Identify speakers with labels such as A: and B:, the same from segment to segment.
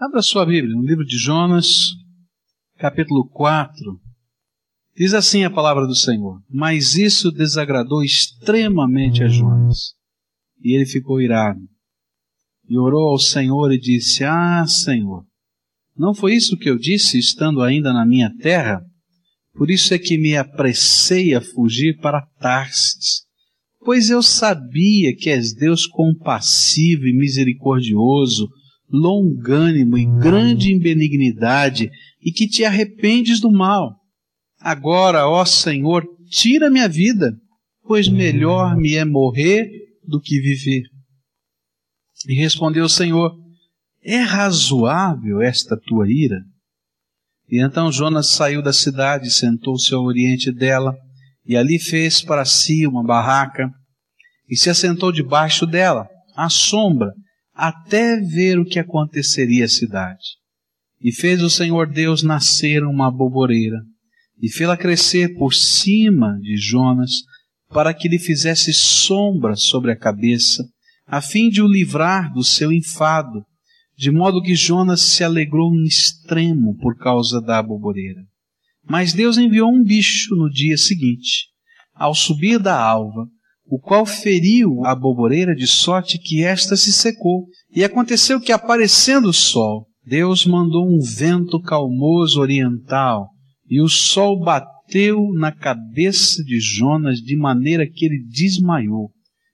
A: Abra sua Bíblia no livro de Jonas, capítulo 4. Diz assim a palavra do Senhor: Mas isso desagradou extremamente a Jonas, e ele ficou irado. E orou ao Senhor e disse: Ah, Senhor, não foi isso que eu disse estando ainda na minha terra? Por isso é que me apressei a fugir para Tarsis, pois eu sabia que és Deus compassivo e misericordioso, longânimo e grande em benignidade, e que te arrependes do mal. Agora, ó Senhor, tira minha vida, pois melhor me é morrer do que viver. E respondeu o Senhor: É razoável esta tua ira? E então Jonas saiu da cidade, sentou-se ao oriente dela, e ali fez para si uma barraca, e se assentou debaixo dela, à sombra, até ver o que aconteceria à cidade. E fez o Senhor Deus nascer uma aboboreira, e fê-la crescer por cima de Jonas, para que lhe fizesse sombra sobre a cabeça, a fim de o livrar do seu enfado, de modo que Jonas se alegrou em extremo por causa da aboboreira. Mas Deus enviou um bicho no dia seguinte, ao subir da alva, o qual feriu a aboboreira de sorte que esta se secou. E aconteceu que, aparecendo o sol, Deus mandou um vento calmoso oriental, e o sol bateu na cabeça de Jonas de maneira que ele desmaiou,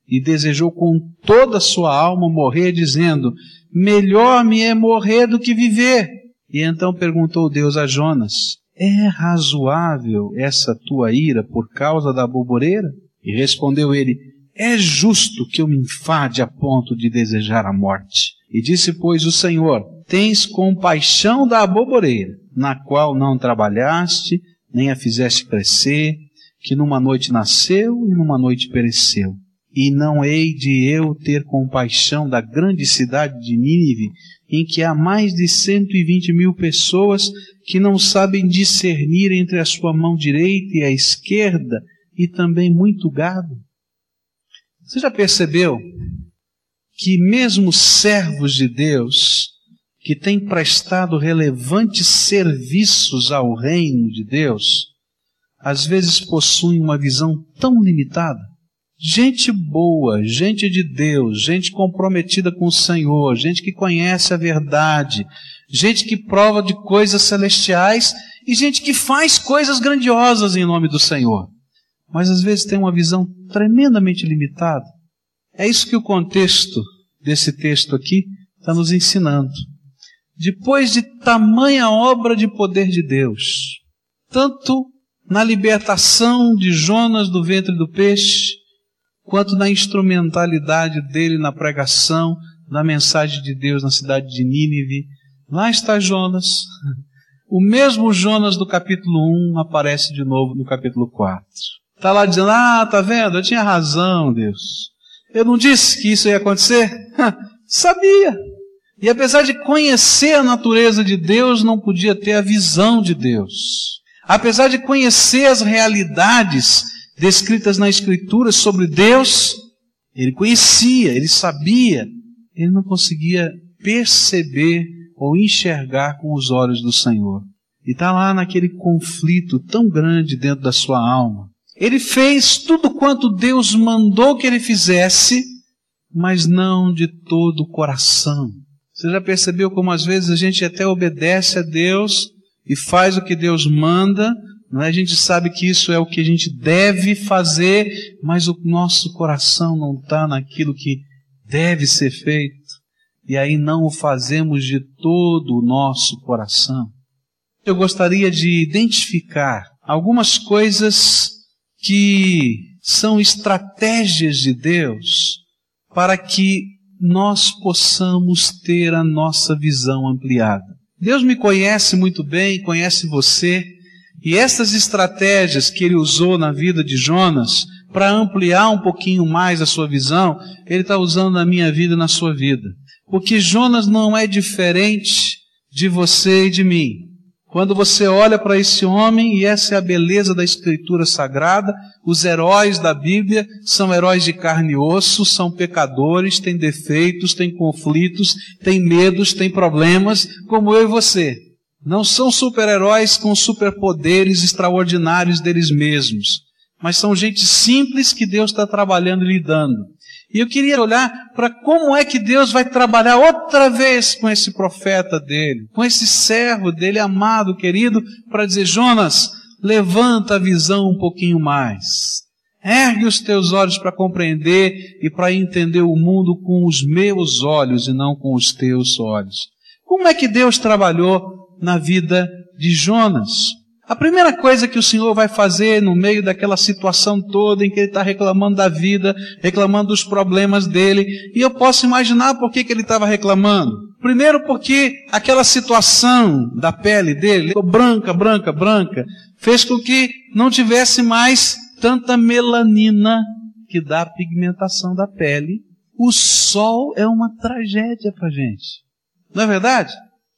A: e desejou com toda a sua alma morrer, dizendo: Melhor me é morrer do que viver. E então perguntou Deus a Jonas: É razoável essa tua ira por causa da aboboreira? E respondeu ele: É justo que eu me enfade a ponto de desejar a morte. E disse, pois, o Senhor: Tens compaixão da aboboreira, na qual não trabalhaste, nem a fizeste crescer, que numa noite nasceu e numa noite pereceu. E não hei de eu ter compaixão da grande cidade de Nínive, em que há mais de cento e vinte mil pessoas que não sabem discernir entre a sua mão direita e a esquerda, e também muito gado. Você já percebeu que mesmo servos de Deus, que têm prestado relevantes serviços ao reino de Deus, às vezes possuem uma visão tão limitada? Gente boa, gente de Deus, gente comprometida com o Senhor, gente que conhece a verdade, gente que prova de coisas celestiais e gente que faz coisas grandiosas em nome do Senhor mas às vezes tem uma visão tremendamente limitada. É isso que o contexto desse texto aqui está nos ensinando. Depois de tamanha obra de poder de Deus, tanto na libertação de Jonas do ventre do peixe, quanto na instrumentalidade dele na pregação da mensagem de Deus na cidade de Nínive, lá está Jonas. O mesmo Jonas do capítulo 1 aparece de novo no capítulo 4. Está lá dizendo, ah, tá vendo? Eu tinha razão, Deus. Eu não disse que isso ia acontecer? Sabia. E apesar de conhecer a natureza de Deus, não podia ter a visão de Deus. Apesar de conhecer as realidades descritas na Escritura sobre Deus, ele conhecia, ele sabia, ele não conseguia perceber ou enxergar com os olhos do Senhor. E está lá naquele conflito tão grande dentro da sua alma. Ele fez tudo quanto Deus mandou que ele fizesse, mas não de todo o coração. Você já percebeu como às vezes a gente até obedece a Deus e faz o que Deus manda, é? A gente sabe que isso é o que a gente deve fazer, mas o nosso coração não está naquilo que deve ser feito. E aí não o fazemos de todo o nosso coração. Eu gostaria de identificar algumas coisas que são estratégias de Deus para que nós possamos ter a nossa visão ampliada. Deus me conhece muito bem, conhece você, e essas estratégias que ele usou na vida de Jonas para ampliar um pouquinho mais a sua visão, ele está usando na minha vida e na sua vida. Porque Jonas não é diferente de você e de mim. Quando você olha para esse homem, e essa é a beleza da Escritura Sagrada, os heróis da Bíblia são heróis de carne e osso, são pecadores, têm defeitos, têm conflitos, têm medos, têm problemas, como eu e você. Não são super-heróis com superpoderes extraordinários deles mesmos, mas são gente simples que Deus está trabalhando e lidando. E eu queria olhar para como é que Deus vai trabalhar outra vez com esse profeta dele, com esse servo dele, amado, querido, para dizer: Jonas, levanta a visão um pouquinho mais. Ergue os teus olhos para compreender e para entender o mundo com os meus olhos e não com os teus olhos. Como é que Deus trabalhou na vida de Jonas? A primeira coisa que o Senhor vai fazer no meio daquela situação toda em que ele está reclamando da vida, reclamando dos problemas dele, e eu posso imaginar por que, que ele estava reclamando. Primeiro porque aquela situação da pele dele, branca, branca, branca, fez com que não tivesse mais tanta melanina que dá a pigmentação da pele. O sol é uma tragédia para gente. Não é verdade?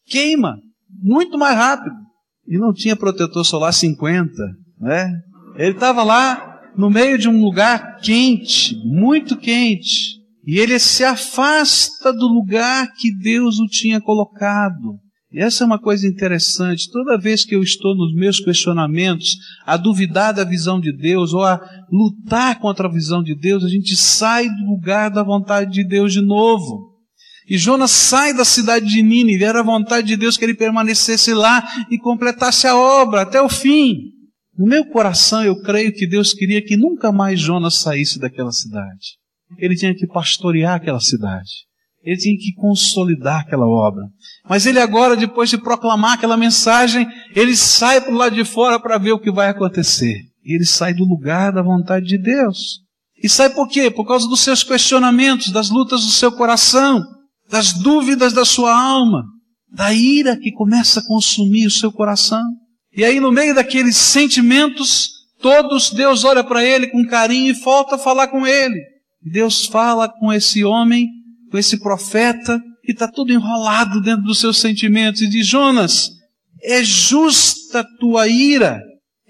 A: Queima muito mais rápido e não tinha protetor solar 50, né? Ele estava lá no meio de um lugar quente, muito quente, e ele se afasta do lugar que Deus o tinha colocado. E essa é uma coisa interessante. Toda vez que eu estou nos meus questionamentos, a duvidar da visão de Deus ou a lutar contra a visão de Deus, a gente sai do lugar da vontade de Deus de novo. E Jonas sai da cidade de Nínive, era a vontade de Deus que ele permanecesse lá e completasse a obra até o fim. No meu coração eu creio que Deus queria que nunca mais Jonas saísse daquela cidade. Ele tinha que pastorear aquela cidade. Ele tinha que consolidar aquela obra. Mas ele agora, depois de proclamar aquela mensagem, ele sai para o lado de fora para ver o que vai acontecer. E ele sai do lugar da vontade de Deus. E sai por quê? Por causa dos seus questionamentos, das lutas do seu coração das dúvidas da sua alma, da ira que começa a consumir o seu coração. E aí, no meio daqueles sentimentos, todos, Deus olha para ele com carinho e volta a falar com ele. Deus fala com esse homem, com esse profeta, que está tudo enrolado dentro dos seus sentimentos, e diz: Jonas, é justa tua ira,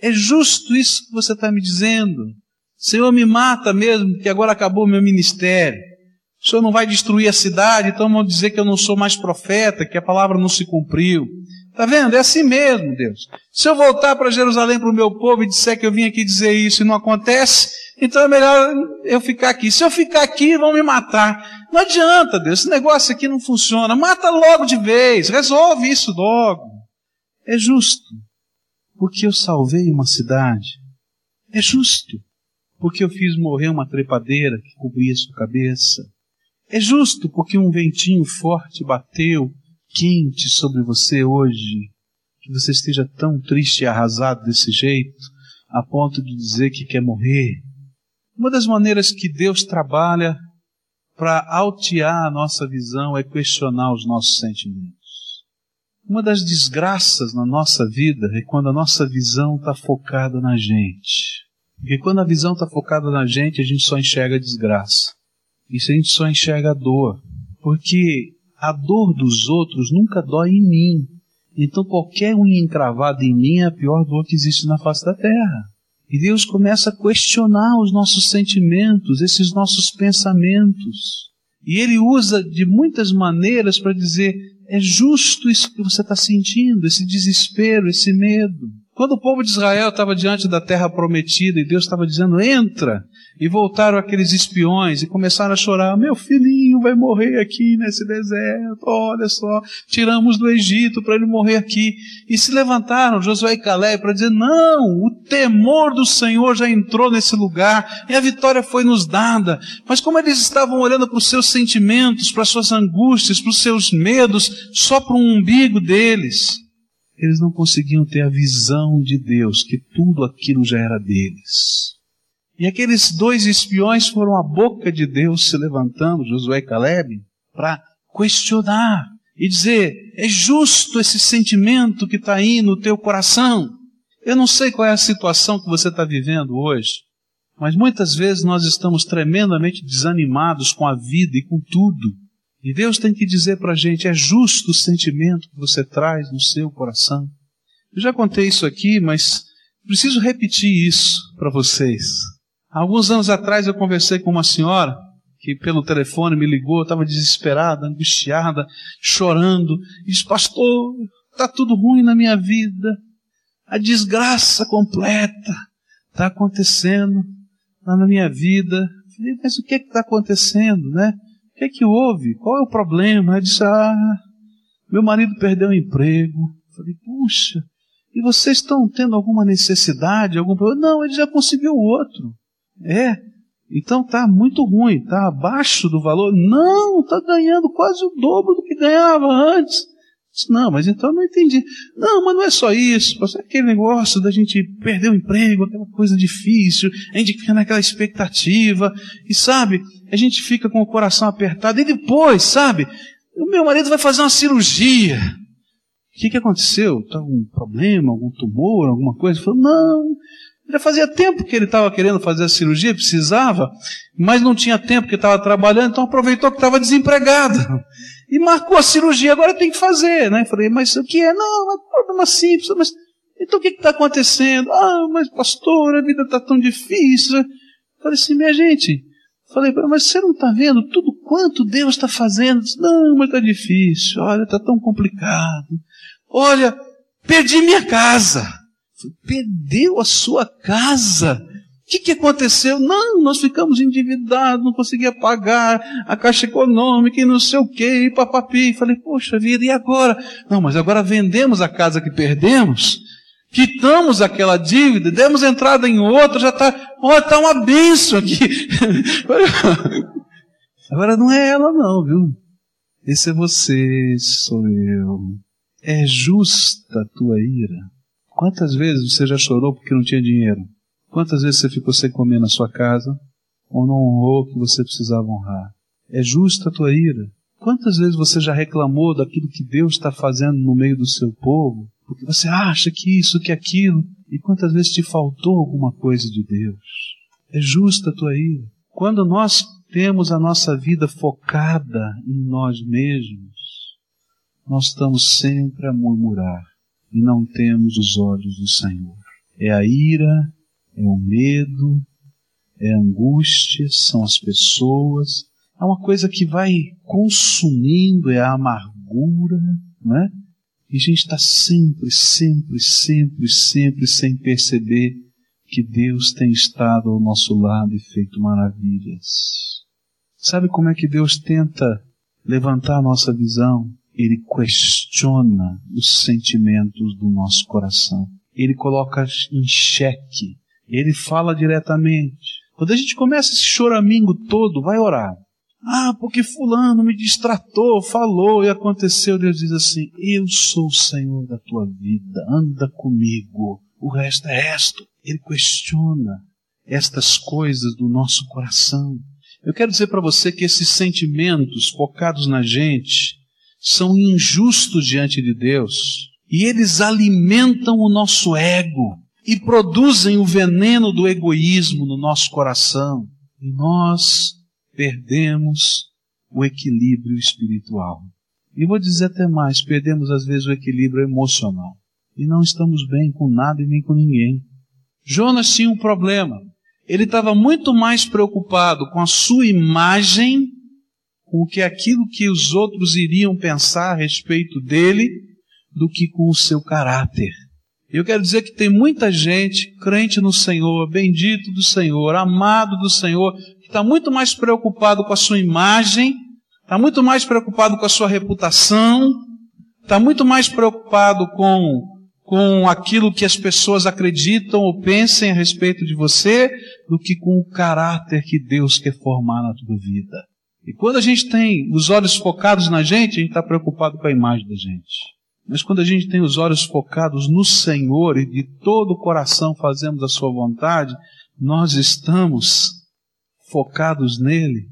A: é justo isso que você está me dizendo. Senhor, me mata mesmo, que agora acabou o meu ministério. O Senhor não vai destruir a cidade, então vão dizer que eu não sou mais profeta, que a palavra não se cumpriu. Está vendo? É assim mesmo, Deus. Se eu voltar para Jerusalém para o meu povo e disser que eu vim aqui dizer isso e não acontece, então é melhor eu ficar aqui. Se eu ficar aqui, vão me matar. Não adianta, Deus, esse negócio aqui não funciona. Mata logo de vez, resolve isso logo. É justo, porque eu salvei uma cidade. É justo, porque eu fiz morrer uma trepadeira que cobria sua cabeça. É justo porque um ventinho forte bateu quente sobre você hoje, que você esteja tão triste e arrasado desse jeito, a ponto de dizer que quer morrer. Uma das maneiras que Deus trabalha para altear a nossa visão é questionar os nossos sentimentos. Uma das desgraças na nossa vida é quando a nossa visão está focada na gente. Porque quando a visão está focada na gente, a gente só enxerga desgraça. Isso a gente só enxerga a dor. Porque a dor dos outros nunca dói em mim. Então qualquer unha encravada em mim é a pior dor que existe na face da terra. E Deus começa a questionar os nossos sentimentos, esses nossos pensamentos. E Ele usa de muitas maneiras para dizer: é justo isso que você está sentindo, esse desespero, esse medo. Quando o povo de Israel estava diante da terra prometida e Deus estava dizendo, entra, e voltaram aqueles espiões e começaram a chorar, meu filhinho vai morrer aqui nesse deserto, olha só, tiramos do Egito para ele morrer aqui. E se levantaram Josué e Calé para dizer, não, o temor do Senhor já entrou nesse lugar e a vitória foi nos dada. Mas como eles estavam olhando para os seus sentimentos, para as suas angústias, para os seus medos, só para o umbigo deles, eles não conseguiam ter a visão de Deus, que tudo aquilo já era deles. E aqueles dois espiões foram a boca de Deus se levantando, Josué e Caleb, para questionar e dizer: é justo esse sentimento que está aí no teu coração? Eu não sei qual é a situação que você está vivendo hoje, mas muitas vezes nós estamos tremendamente desanimados com a vida e com tudo. E Deus tem que dizer para a gente: é justo o sentimento que você traz no seu coração. Eu já contei isso aqui, mas preciso repetir isso para vocês. Alguns anos atrás eu conversei com uma senhora que pelo telefone me ligou, estava desesperada, angustiada, chorando, e disse, pastor, está tudo ruim na minha vida, a desgraça completa está acontecendo na minha vida. falei, mas o que é está acontecendo, né? O que é que houve? Qual é o problema? Ela disse, ah, meu marido perdeu o emprego. falei, puxa, e vocês estão tendo alguma necessidade, algum problema? Não, ele já conseguiu outro. É, então está muito ruim, está abaixo do valor. Não, está ganhando quase o dobro do que ganhava antes. Não, mas então eu não entendi. Não, mas não é só isso. É aquele negócio da gente perder o emprego, aquela coisa difícil, a gente fica naquela expectativa, e sabe, a gente fica com o coração apertado, e depois, sabe, o meu marido vai fazer uma cirurgia. O que, que aconteceu? Está algum problema, algum tumor, alguma coisa? Ele falou, não, já fazia tempo que ele estava querendo fazer a cirurgia, precisava, mas não tinha tempo que estava trabalhando, então aproveitou que estava desempregado. E marcou a cirurgia, agora tem que fazer, né? Falei, mas o que é? Não, é um problema simples, mas então o que está acontecendo? Ah, mas pastor, a vida está tão difícil. Falei assim, minha gente, falei, mas você não está vendo tudo quanto Deus está fazendo? Não, mas está difícil, olha, está tão complicado. Olha, perdi minha casa. Perdeu a sua casa. O que, que aconteceu? Não, nós ficamos endividados, não conseguia pagar a caixa econômica e não sei o que, e papapi. Falei, poxa vida, e agora? Não, mas agora vendemos a casa que perdemos, quitamos aquela dívida, demos entrada em outra, já está, olha, está uma benção aqui. Agora não é ela não, viu? Esse é você, sou eu. É justa a tua ira. Quantas vezes você já chorou porque não tinha dinheiro? Quantas vezes você ficou sem comer na sua casa ou não honrou o que você precisava honrar? É justa a tua ira. Quantas vezes você já reclamou daquilo que Deus está fazendo no meio do seu povo? Porque você acha que isso, que aquilo. E quantas vezes te faltou alguma coisa de Deus? É justa a tua ira. Quando nós temos a nossa vida focada em nós mesmos, nós estamos sempre a murmurar e não temos os olhos do Senhor. É a ira, é o medo, é a angústia, são as pessoas. É uma coisa que vai consumindo, é a amargura, não é? E a gente está sempre, sempre, sempre, sempre sem perceber que Deus tem estado ao nosso lado e feito maravilhas. Sabe como é que Deus tenta levantar a nossa visão? ele questiona os sentimentos do nosso coração. Ele coloca em xeque. Ele fala diretamente. Quando a gente começa esse choramingo todo, vai orar. Ah, porque fulano me distratou, falou e aconteceu. Deus diz assim: Eu sou o Senhor da tua vida, anda comigo. O resto é resto. Ele questiona estas coisas do nosso coração. Eu quero dizer para você que esses sentimentos focados na gente, são injustos diante de Deus e eles alimentam o nosso ego e produzem o veneno do egoísmo no nosso coração e nós perdemos o equilíbrio espiritual. E vou dizer até mais, perdemos às vezes o equilíbrio emocional e não estamos bem com nada e nem com ninguém. Jonas tinha um problema. Ele estava muito mais preocupado com a sua imagem com o que aquilo que os outros iriam pensar a respeito dele do que com o seu caráter. Eu quero dizer que tem muita gente crente no Senhor, bendito do Senhor, amado do Senhor, que está muito mais preocupado com a sua imagem, está muito mais preocupado com a sua reputação, está muito mais preocupado com, com aquilo que as pessoas acreditam ou pensem a respeito de você, do que com o caráter que Deus quer formar na tua vida. E quando a gente tem os olhos focados na gente, a gente está preocupado com a imagem da gente. Mas quando a gente tem os olhos focados no Senhor e de todo o coração fazemos a Sua vontade, nós estamos focados nele,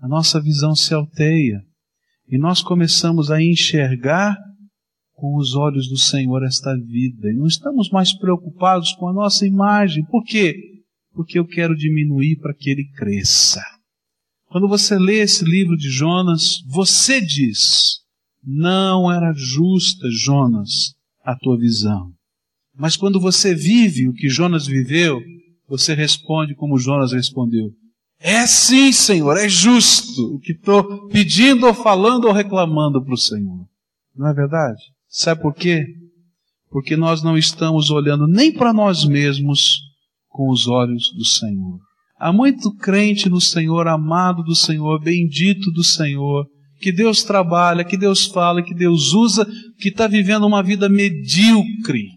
A: a nossa visão se alteia e nós começamos a enxergar com os olhos do Senhor esta vida e não estamos mais preocupados com a nossa imagem. Por quê? Porque eu quero diminuir para que ele cresça. Quando você lê esse livro de Jonas, você diz: não era justa, Jonas, a tua visão. Mas quando você vive o que Jonas viveu, você responde como Jonas respondeu. É sim, Senhor, é justo o que estou pedindo ou falando ou reclamando para o Senhor. Não é verdade? Sabe por quê? Porque nós não estamos olhando nem para nós mesmos com os olhos do Senhor. Há muito crente no Senhor, amado do Senhor, bendito do Senhor, que Deus trabalha, que Deus fala, que Deus usa, que está vivendo uma vida medíocre,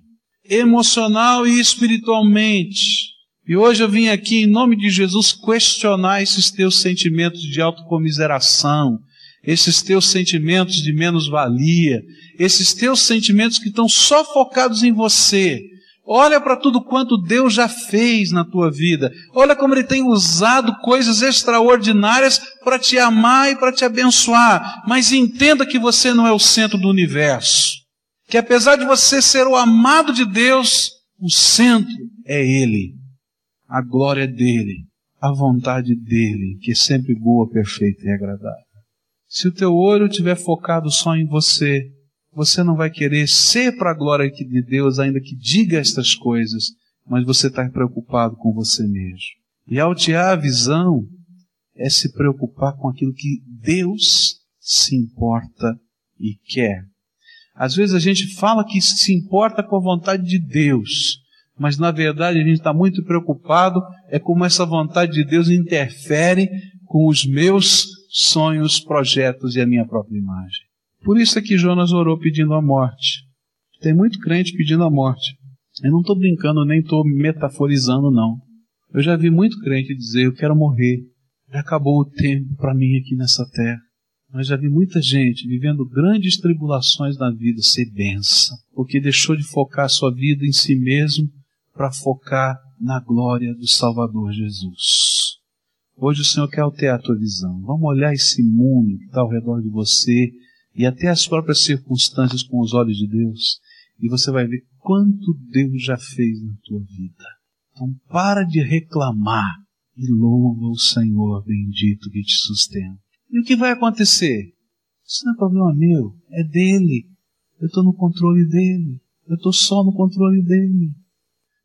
A: emocional e espiritualmente. E hoje eu vim aqui, em nome de Jesus, questionar esses teus sentimentos de autocomiseração, esses teus sentimentos de menos-valia, esses teus sentimentos que estão só focados em você. Olha para tudo quanto Deus já fez na tua vida. Olha como Ele tem usado coisas extraordinárias para te amar e para te abençoar. Mas entenda que você não é o centro do universo. Que apesar de você ser o amado de Deus, o centro é Ele. A glória é dele. A vontade dele, que é sempre boa, perfeita e agradável. Se o teu olho estiver focado só em você, você não vai querer ser para a glória de Deus, ainda que diga estas coisas, mas você está preocupado com você mesmo. E altear a visão é se preocupar com aquilo que Deus se importa e quer. Às vezes a gente fala que se importa com a vontade de Deus, mas na verdade a gente está muito preocupado é como essa vontade de Deus interfere com os meus sonhos, projetos e a minha própria imagem. Por isso é que Jonas orou pedindo a morte. Tem muito crente pedindo a morte. Eu não estou brincando, nem estou metaforizando, não. Eu já vi muito crente dizer: Eu quero morrer. Já acabou o tempo para mim aqui nessa terra. Mas já vi muita gente vivendo grandes tribulações na vida ser benção, porque deixou de focar sua vida em si mesmo para focar na glória do Salvador Jesus. Hoje o Senhor quer alterar a tua visão. Vamos olhar esse mundo que está ao redor de você e até as próprias circunstâncias com os olhos de Deus e você vai ver quanto Deus já fez na tua vida. Então para de reclamar e louva o Senhor bendito que te sustenta. E o que vai acontecer? Isso não é problema meu, é dele. Eu estou no controle dele. Eu estou só no controle dele.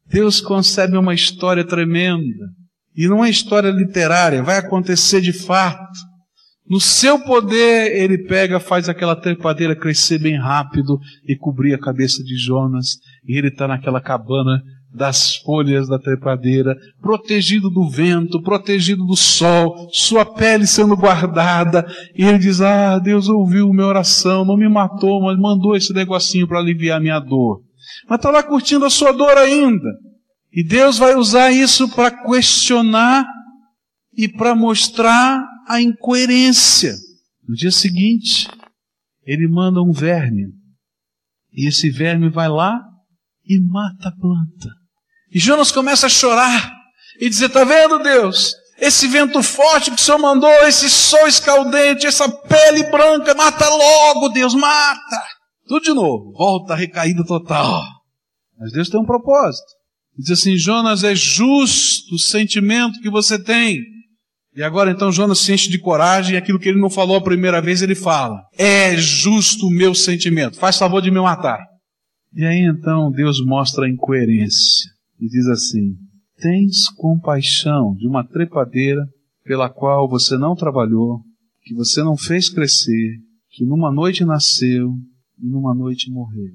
A: Deus concebe uma história tremenda. E não é história literária, vai acontecer de fato. No seu poder, ele pega, faz aquela trepadeira crescer bem rápido e cobrir a cabeça de Jonas. E ele está naquela cabana das folhas da trepadeira, protegido do vento, protegido do sol, sua pele sendo guardada. E ele diz: Ah, Deus ouviu minha oração, não me matou, mas mandou esse negocinho para aliviar minha dor. Mas está lá curtindo a sua dor ainda. E Deus vai usar isso para questionar e para mostrar a incoerência. No dia seguinte, ele manda um verme. E esse verme vai lá e mata a planta. E Jonas começa a chorar e dizer: Está vendo, Deus? Esse vento forte que o Senhor mandou, esse sol escaldente, essa pele branca, mata logo, Deus, mata. Tudo de novo, volta recaída total. Mas Deus tem um propósito. Diz assim: Jonas, é justo o sentimento que você tem. E agora então Jonas se enche de coragem e aquilo que ele não falou a primeira vez ele fala: É justo o meu sentimento, faz favor de me matar. E aí então Deus mostra a incoerência e diz assim: Tens compaixão de uma trepadeira pela qual você não trabalhou, que você não fez crescer, que numa noite nasceu e numa noite morreu.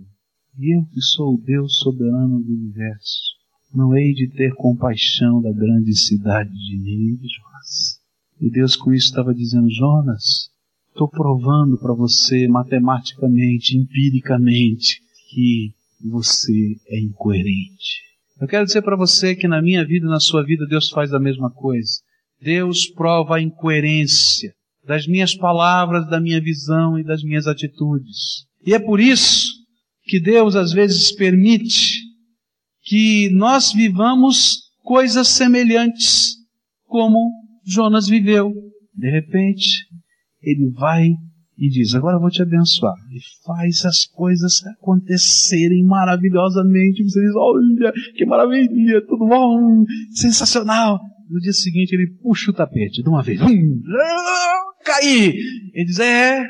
A: E eu que sou o Deus soberano do universo, não hei de ter compaixão da grande cidade de Nínive, Jonas. E Deus com isso estava dizendo, Jonas, estou provando para você matematicamente, empiricamente, que você é incoerente. Eu quero dizer para você que na minha vida e na sua vida Deus faz a mesma coisa. Deus prova a incoerência das minhas palavras, da minha visão e das minhas atitudes. E é por isso que Deus às vezes permite que nós vivamos coisas semelhantes como Jonas viveu. De repente, ele vai e diz: Agora eu vou te abençoar. E faz as coisas acontecerem maravilhosamente. Você diz: Olha, que maravilha, tudo bom, sensacional. No dia seguinte, ele puxa o tapete de uma vez. Hum, caí. Ele diz: É,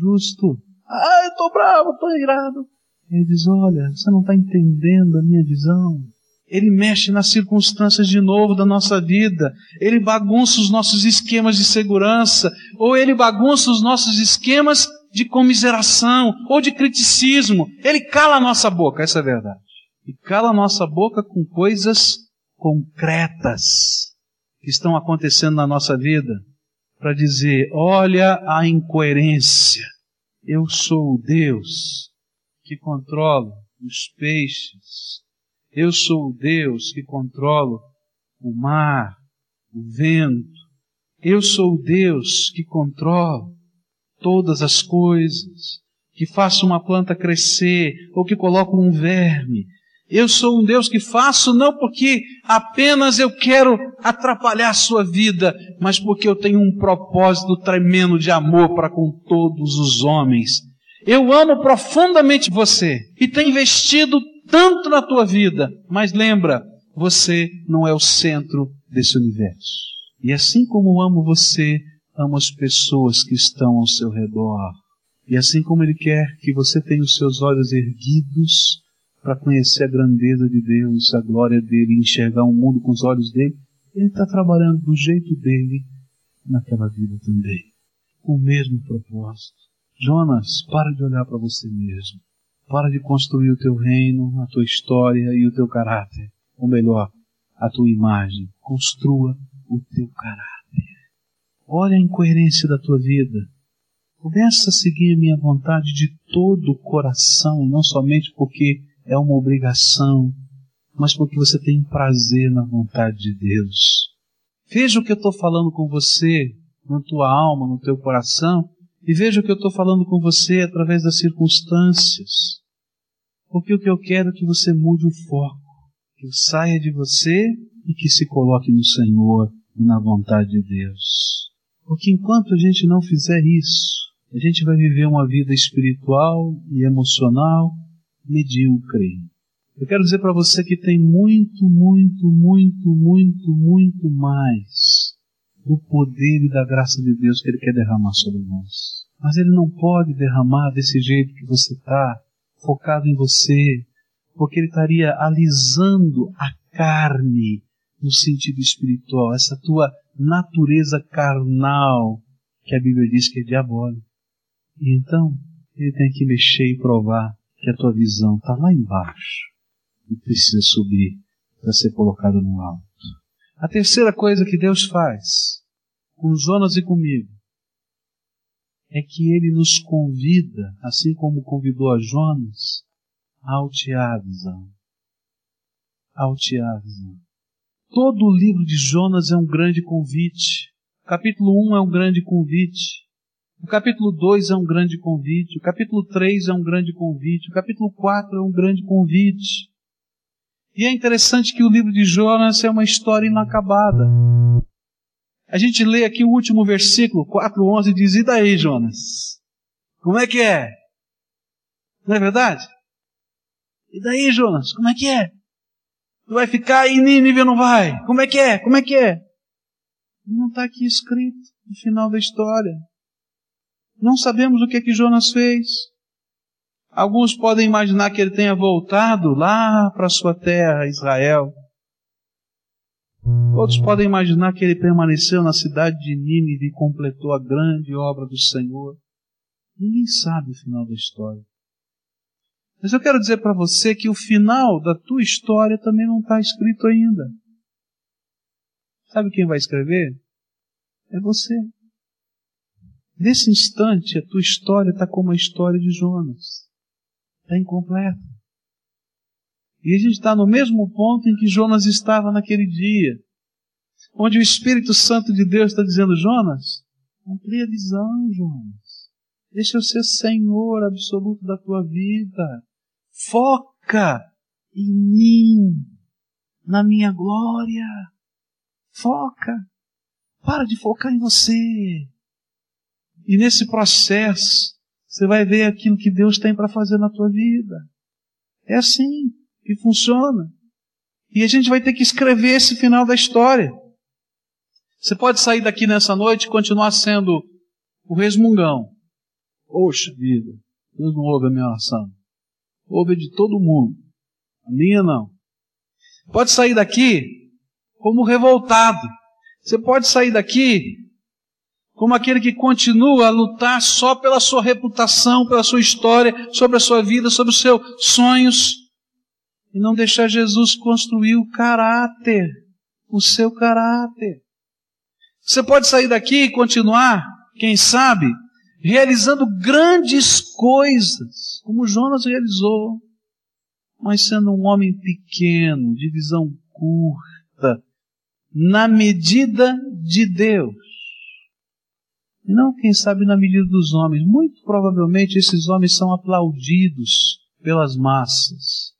A: justo. Ah, eu tô bravo, tô irado. Ele diz: Olha, você não está entendendo a minha visão. Ele mexe nas circunstâncias de novo da nossa vida. Ele bagunça os nossos esquemas de segurança. Ou ele bagunça os nossos esquemas de comiseração. Ou de criticismo. Ele cala a nossa boca, essa é a verdade. E cala a nossa boca com coisas concretas que estão acontecendo na nossa vida. Para dizer: olha a incoerência. Eu sou o Deus que controla os peixes eu sou o Deus que controlo o mar, o vento. Eu sou o Deus que controlo todas as coisas, que faço uma planta crescer ou que coloco um verme. Eu sou um Deus que faço não porque apenas eu quero atrapalhar a sua vida, mas porque eu tenho um propósito tremendo de amor para com todos os homens. Eu amo profundamente você e tenho investido tanto na tua vida, mas lembra, você não é o centro desse universo. E assim como amo você, amo as pessoas que estão ao seu redor. E assim como Ele quer que você tenha os seus olhos erguidos para conhecer a grandeza de Deus, a glória dele, enxergar o mundo com os olhos dele, Ele está trabalhando do jeito dele naquela vida também. Com o mesmo propósito. Jonas, para de olhar para você mesmo. Para de construir o teu reino, a tua história e o teu caráter. Ou melhor, a tua imagem. Construa o teu caráter. Olha a incoerência da tua vida. Começa a seguir a minha vontade de todo o coração, não somente porque é uma obrigação, mas porque você tem prazer na vontade de Deus. Veja o que eu estou falando com você, na tua alma, no teu coração, e veja que eu estou falando com você através das circunstâncias. Porque o que eu quero é que você mude o foco, que saia de você e que se coloque no Senhor e na vontade de Deus. Porque enquanto a gente não fizer isso, a gente vai viver uma vida espiritual e emocional medíocre. Eu quero dizer para você que tem muito, muito, muito, muito, muito mais do poder e da graça de Deus que Ele quer derramar sobre nós. Mas Ele não pode derramar desse jeito que você está, focado em você, porque Ele estaria alisando a carne no sentido espiritual, essa tua natureza carnal que a Bíblia diz que é diabólica. E então, Ele tem que mexer e provar que a tua visão está lá embaixo e precisa subir para ser colocada no alto. A terceira coisa que Deus faz com Jonas e comigo é que ele nos convida, assim como convidou a Jonas, ao teatro. Ao teatro. Todo o livro de Jonas é um grande convite. O capítulo 1 é um grande convite. O capítulo 2 é um grande convite. O capítulo 3 é um grande convite. O capítulo 4 é um grande convite. E é interessante que o livro de Jonas é uma história inacabada. A gente lê aqui o último versículo, 4.11, diz, e daí, Jonas? Como é que é? Não é verdade? E daí, Jonas? Como é que é? Tu vai ficar em Nínive ou não vai? Como é que é? Como é que é? Não está aqui escrito no final da história. Não sabemos o que é que Jonas fez. Alguns podem imaginar que ele tenha voltado lá para sua terra, Israel. Outros podem imaginar que ele permaneceu na cidade de Nínive e completou a grande obra do Senhor. Ninguém sabe o final da história. Mas eu quero dizer para você que o final da tua história também não está escrito ainda. Sabe quem vai escrever? É você. Nesse instante, a tua história está como a história de Jonas está incompleta. E a gente está no mesmo ponto em que Jonas estava naquele dia, onde o Espírito Santo de Deus está dizendo: Jonas, amplia a visão, Jonas. Deixa eu ser Senhor absoluto da tua vida. Foca em mim, na minha glória. Foca. Para de focar em você. E nesse processo, você vai ver aquilo que Deus tem para fazer na tua vida. É assim que funciona. E a gente vai ter que escrever esse final da história. Você pode sair daqui nessa noite e continuar sendo o resmungão. Poxa vida, Deus não ouve a minha oração. Ouve de todo mundo. A minha não. Pode sair daqui como revoltado. Você pode sair daqui como aquele que continua a lutar só pela sua reputação, pela sua história, sobre a sua vida, sobre os seus sonhos, e não deixar Jesus construir o caráter, o seu caráter. Você pode sair daqui e continuar, quem sabe, realizando grandes coisas, como Jonas realizou, mas sendo um homem pequeno, de visão curta, na medida de Deus. E não, quem sabe, na medida dos homens. Muito provavelmente esses homens são aplaudidos pelas massas.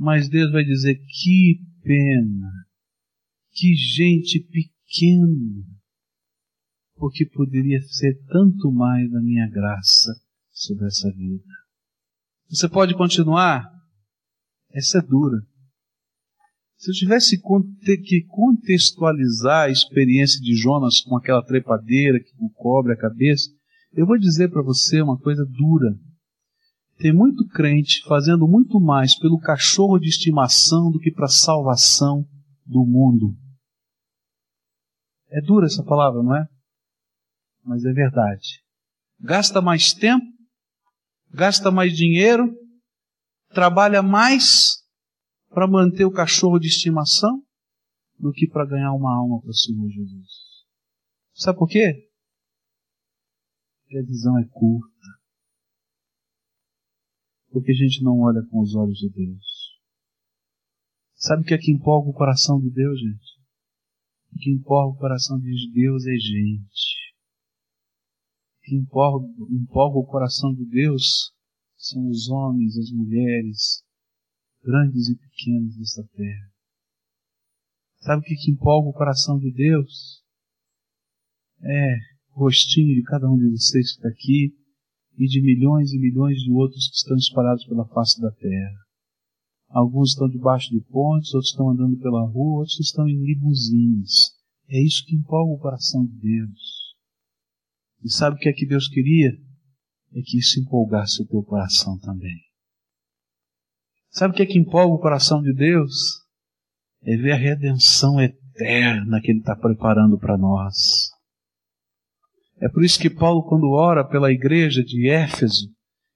A: Mas Deus vai dizer: que pena, que gente pequena, porque poderia ser tanto mais da minha graça sobre essa vida. Você pode continuar? Essa é dura. Se eu tivesse que contextualizar a experiência de Jonas com aquela trepadeira que cobre a cabeça, eu vou dizer para você uma coisa dura. Tem muito crente fazendo muito mais pelo cachorro de estimação do que para a salvação do mundo. É dura essa palavra, não é? Mas é verdade. Gasta mais tempo, gasta mais dinheiro, trabalha mais para manter o cachorro de estimação do que para ganhar uma alma para o Senhor Jesus. Sabe por quê? Porque a visão é curta. Porque a gente não olha com os olhos de Deus. Sabe o que é que empolga o coração de Deus, gente? O que empolga o coração de Deus é gente. O que empolga, empolga o coração de Deus são os homens, as mulheres, grandes e pequenos dessa terra. Sabe o que, que empolga o coração de Deus? É o rostinho de cada um de vocês que está aqui e de milhões e milhões de outros que estão espalhados pela face da terra. Alguns estão debaixo de pontes, outros estão andando pela rua, outros estão em limusines. É isso que empolga o coração de Deus. E sabe o que é que Deus queria? É que isso empolgasse o teu coração também. Sabe o que é que empolga o coração de Deus? É ver a redenção eterna que Ele está preparando para nós. É por isso que Paulo, quando ora pela igreja de Éfeso,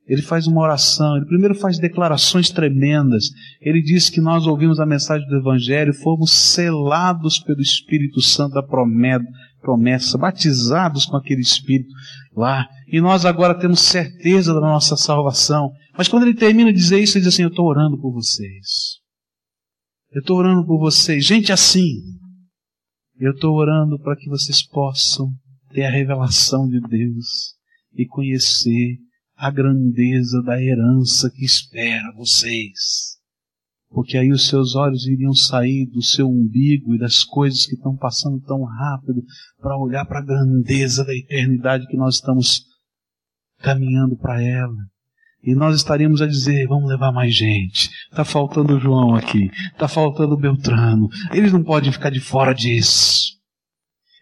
A: ele faz uma oração, ele primeiro faz declarações tremendas. Ele diz que nós ouvimos a mensagem do Evangelho, fomos selados pelo Espírito Santo da promessa, batizados com aquele Espírito lá, e nós agora temos certeza da nossa salvação. Mas quando ele termina de dizer isso, ele diz assim: Eu estou orando por vocês. Eu estou orando por vocês. Gente assim, eu estou orando para que vocês possam ter a revelação de Deus e conhecer a grandeza da herança que espera vocês. Porque aí os seus olhos iriam sair do seu umbigo e das coisas que estão passando tão rápido para olhar para a grandeza da eternidade que nós estamos caminhando para ela. E nós estaríamos a dizer, vamos levar mais gente. Está faltando o João aqui. Está faltando o Beltrano. Eles não podem ficar de fora disso.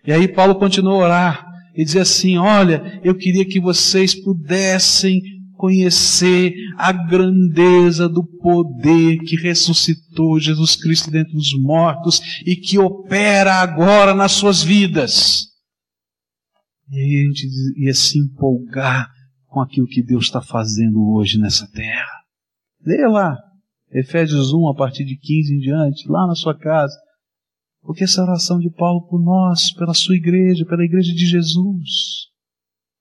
A: E aí Paulo continua a orar e dizer assim, olha, eu queria que vocês pudessem conhecer a grandeza do poder que ressuscitou Jesus Cristo dentre os mortos e que opera agora nas suas vidas. E aí a gente ia se empolgar com aquilo que Deus está fazendo hoje nessa terra. Leia lá, Efésios 1, a partir de 15 em diante, lá na sua casa. Porque essa oração de Paulo por nós, pela sua igreja, pela igreja de Jesus.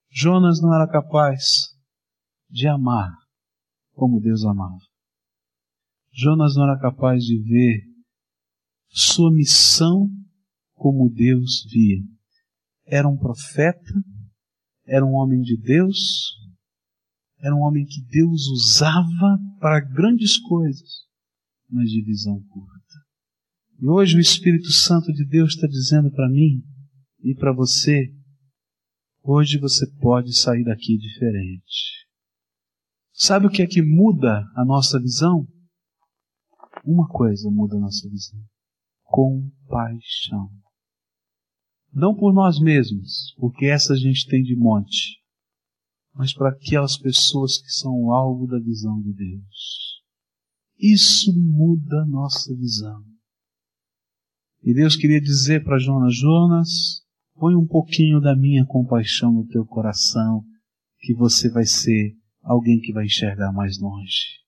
A: Jonas não era capaz de amar como Deus amava. Jonas não era capaz de ver sua missão como Deus via. Era um profeta, era um homem de Deus, era um homem que Deus usava para grandes coisas, mas de visão curta. E hoje o Espírito Santo de Deus está dizendo para mim e para você: hoje você pode sair daqui diferente. Sabe o que é que muda a nossa visão? Uma coisa muda a nossa visão: compaixão. Não por nós mesmos, porque essa a gente tem de monte mas para aquelas pessoas que são o alvo da visão de Deus. Isso muda a nossa visão. E Deus queria dizer para Jonas: Jonas, põe um pouquinho da minha compaixão no teu coração, que você vai ser alguém que vai enxergar mais longe.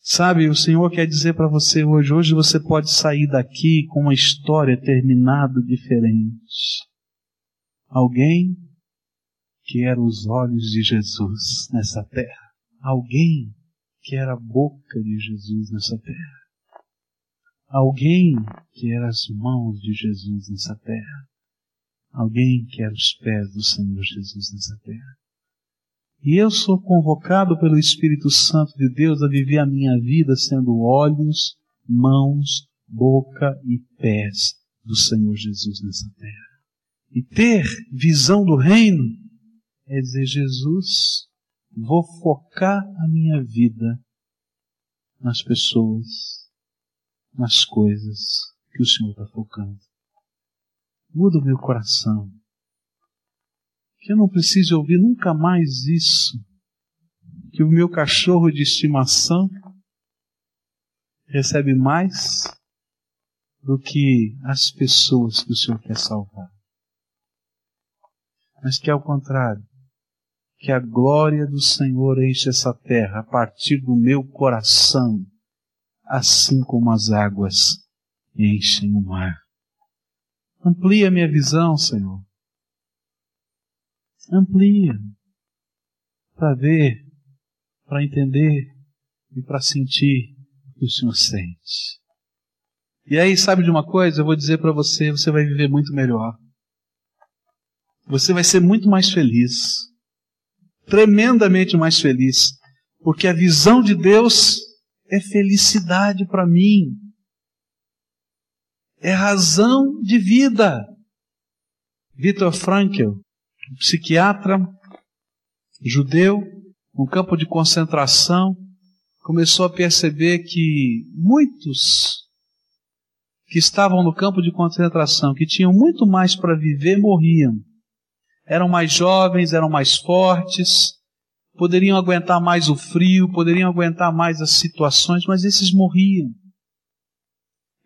A: Sabe, o Senhor quer dizer para você hoje, hoje você pode sair daqui com uma história terminada diferente. Alguém que era os olhos de Jesus nessa terra. Alguém que era a boca de Jesus nessa terra. Alguém que era as mãos de Jesus nessa terra. Alguém que era os pés do Senhor Jesus nessa terra. E eu sou convocado pelo Espírito Santo de Deus a viver a minha vida sendo olhos, mãos, boca e pés do Senhor Jesus nessa terra. E ter visão do reino é dizer, Jesus, vou focar a minha vida nas pessoas, nas coisas que o Senhor está focando. Muda o meu coração que eu não precise ouvir nunca mais isso, que o meu cachorro de estimação recebe mais do que as pessoas que o Senhor quer salvar. Mas que ao contrário, que a glória do Senhor enche essa terra a partir do meu coração, assim como as águas enchem o mar. Amplia minha visão, Senhor amplia para ver, para entender e para sentir o que o Senhor sente. E aí, sabe de uma coisa? Eu vou dizer para você: você vai viver muito melhor. Você vai ser muito mais feliz. Tremendamente mais feliz. Porque a visão de Deus é felicidade para mim. É razão de vida. Viktor Frankl, um psiquiatra judeu, no campo de concentração, começou a perceber que muitos que estavam no campo de concentração, que tinham muito mais para viver, morriam. Eram mais jovens, eram mais fortes, poderiam aguentar mais o frio, poderiam aguentar mais as situações, mas esses morriam.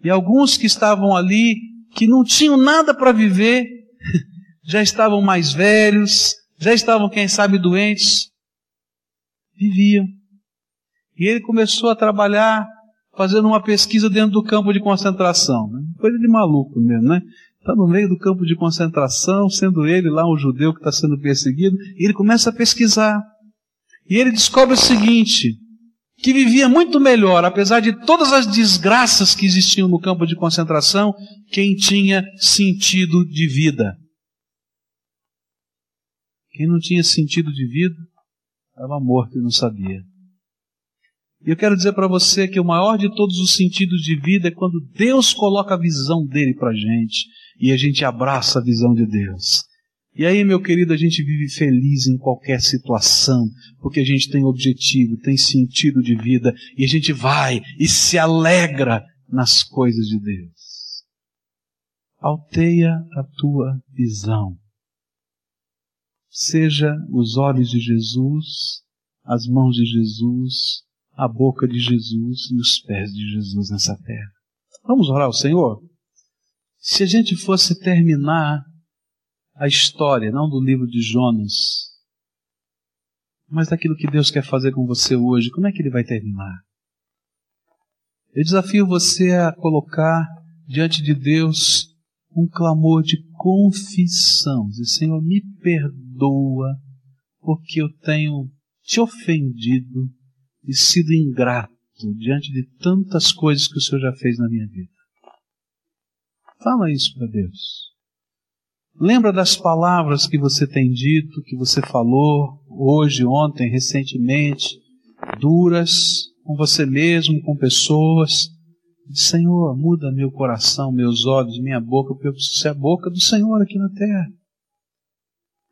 A: E alguns que estavam ali, que não tinham nada para viver, já estavam mais velhos, já estavam, quem sabe, doentes, viviam. E ele começou a trabalhar fazendo uma pesquisa dentro do campo de concentração. Né? Coisa de maluco mesmo, né? Está no meio do campo de concentração, sendo ele lá um judeu que está sendo perseguido, e ele começa a pesquisar. E ele descobre o seguinte: que vivia muito melhor, apesar de todas as desgraças que existiam no campo de concentração, quem tinha sentido de vida. Quem não tinha sentido de vida estava morto e não sabia. E eu quero dizer para você que o maior de todos os sentidos de vida é quando Deus coloca a visão dele para a gente e a gente abraça a visão de Deus. E aí, meu querido, a gente vive feliz em qualquer situação, porque a gente tem objetivo, tem sentido de vida e a gente vai e se alegra nas coisas de Deus. Alteia a tua visão seja os olhos de Jesus, as mãos de Jesus, a boca de Jesus e os pés de Jesus nessa terra. Vamos orar ao Senhor? Se a gente fosse terminar a história, não do livro de Jonas, mas daquilo que Deus quer fazer com você hoje, como é que ele vai terminar? Eu desafio você a colocar diante de Deus um clamor de confissão. Dizer, Senhor, me perdoa porque eu tenho te ofendido e sido ingrato diante de tantas coisas que o Senhor já fez na minha vida. Fala isso para Deus. Lembra das palavras que você tem dito, que você falou hoje, ontem, recentemente, duras com você mesmo, com pessoas Senhor, muda meu coração, meus olhos, minha boca, porque eu preciso ser a boca do Senhor aqui na terra.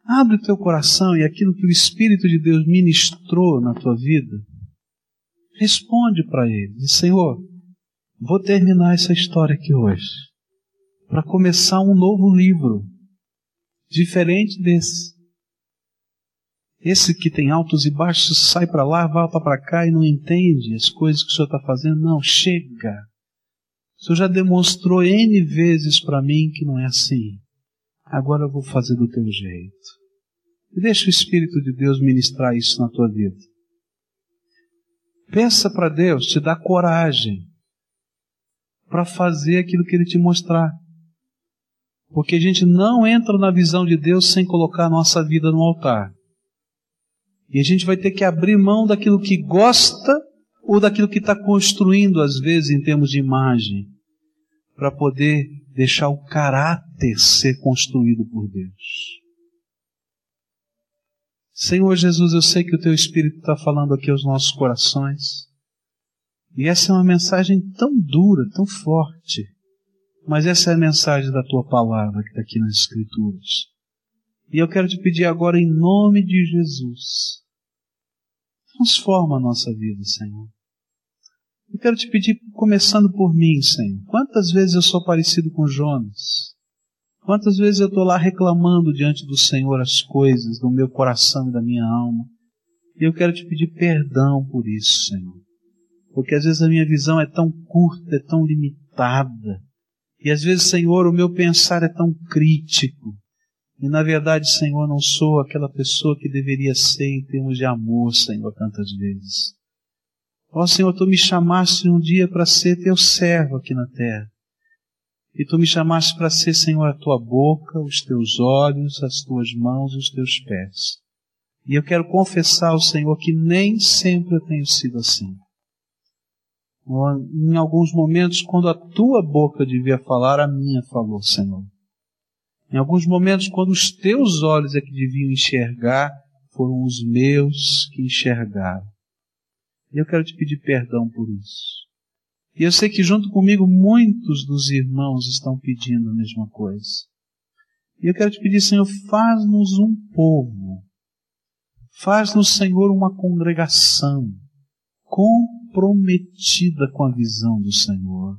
A: Abre o teu coração e aquilo que o Espírito de Deus ministrou na tua vida, responde para Ele. Diz, Senhor, vou terminar essa história aqui hoje, para começar um novo livro, diferente desse. Esse que tem altos e baixos sai para lá, volta para cá e não entende as coisas que o Senhor está fazendo. Não, chega. O Senhor já demonstrou N vezes para mim que não é assim. Agora eu vou fazer do teu jeito. E deixa o Espírito de Deus ministrar isso na tua vida. Peça para Deus te dar coragem para fazer aquilo que Ele te mostrar. Porque a gente não entra na visão de Deus sem colocar a nossa vida no altar. E a gente vai ter que abrir mão daquilo que gosta ou daquilo que está construindo, às vezes, em termos de imagem, para poder deixar o caráter ser construído por Deus. Senhor Jesus, eu sei que o Teu Espírito está falando aqui aos nossos corações. E essa é uma mensagem tão dura, tão forte. Mas essa é a mensagem da Tua palavra que está aqui nas Escrituras. E eu quero te pedir agora, em nome de Jesus, transforma a nossa vida, Senhor. Eu quero te pedir, começando por mim, Senhor. Quantas vezes eu sou parecido com Jonas? Quantas vezes eu estou lá reclamando diante do Senhor as coisas do meu coração e da minha alma? E eu quero te pedir perdão por isso, Senhor. Porque às vezes a minha visão é tão curta, é tão limitada. E às vezes, Senhor, o meu pensar é tão crítico. E na verdade, Senhor, não sou aquela pessoa que deveria ser em termos de amor, Senhor, tantas vezes. Ó Senhor, tu me chamaste um dia para ser teu servo aqui na terra. E tu me chamaste para ser, Senhor, a tua boca, os teus olhos, as tuas mãos e os teus pés. E eu quero confessar ao Senhor que nem sempre eu tenho sido assim. Em alguns momentos, quando a tua boca devia falar, a minha falou, Senhor. Em alguns momentos, quando os teus olhos é que deviam enxergar, foram os meus que enxergaram. E eu quero te pedir perdão por isso. E eu sei que junto comigo muitos dos irmãos estão pedindo a mesma coisa. E eu quero te pedir, Senhor, faz-nos um povo. Faz-nos, Senhor, uma congregação comprometida com a visão do Senhor.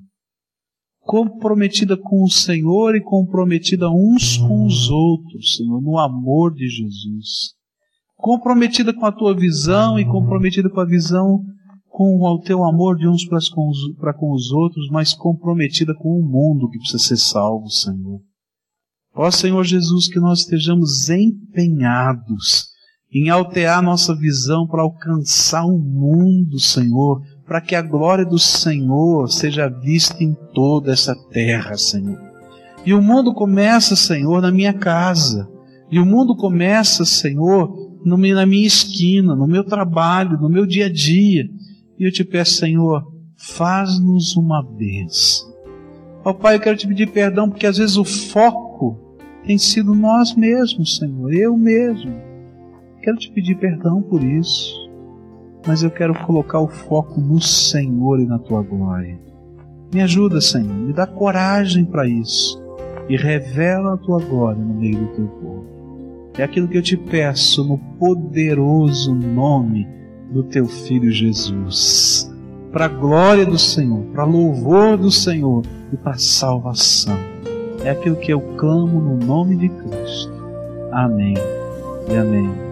A: Comprometida com o Senhor e comprometida uns com os outros, Senhor, no amor de Jesus. Comprometida com a tua visão e comprometida com a visão com o teu amor de uns para com, os, outros, mas comprometida com o mundo que precisa ser salvo, Senhor. Ó Senhor Jesus, que nós estejamos empenhados em alterar nossa visão para alcançar o mundo, Senhor, para que a glória do Senhor seja vista em toda essa terra, Senhor. E o mundo começa, Senhor, na minha casa. E o mundo começa, Senhor, na minha esquina, no meu trabalho, no meu dia a dia. E eu te peço, Senhor, faz-nos uma bênção. Ó Pai, eu quero te pedir perdão porque às vezes o foco tem sido nós mesmos, Senhor, eu mesmo. Quero te pedir perdão por isso, mas eu quero colocar o foco no Senhor e na tua glória. Me ajuda, Senhor, me dá coragem para isso e revela a tua glória no meio do teu povo. É aquilo que eu te peço no poderoso nome do teu filho Jesus. Para a glória do Senhor, para louvor do Senhor e para salvação. É aquilo que eu clamo no nome de Cristo. Amém e amém.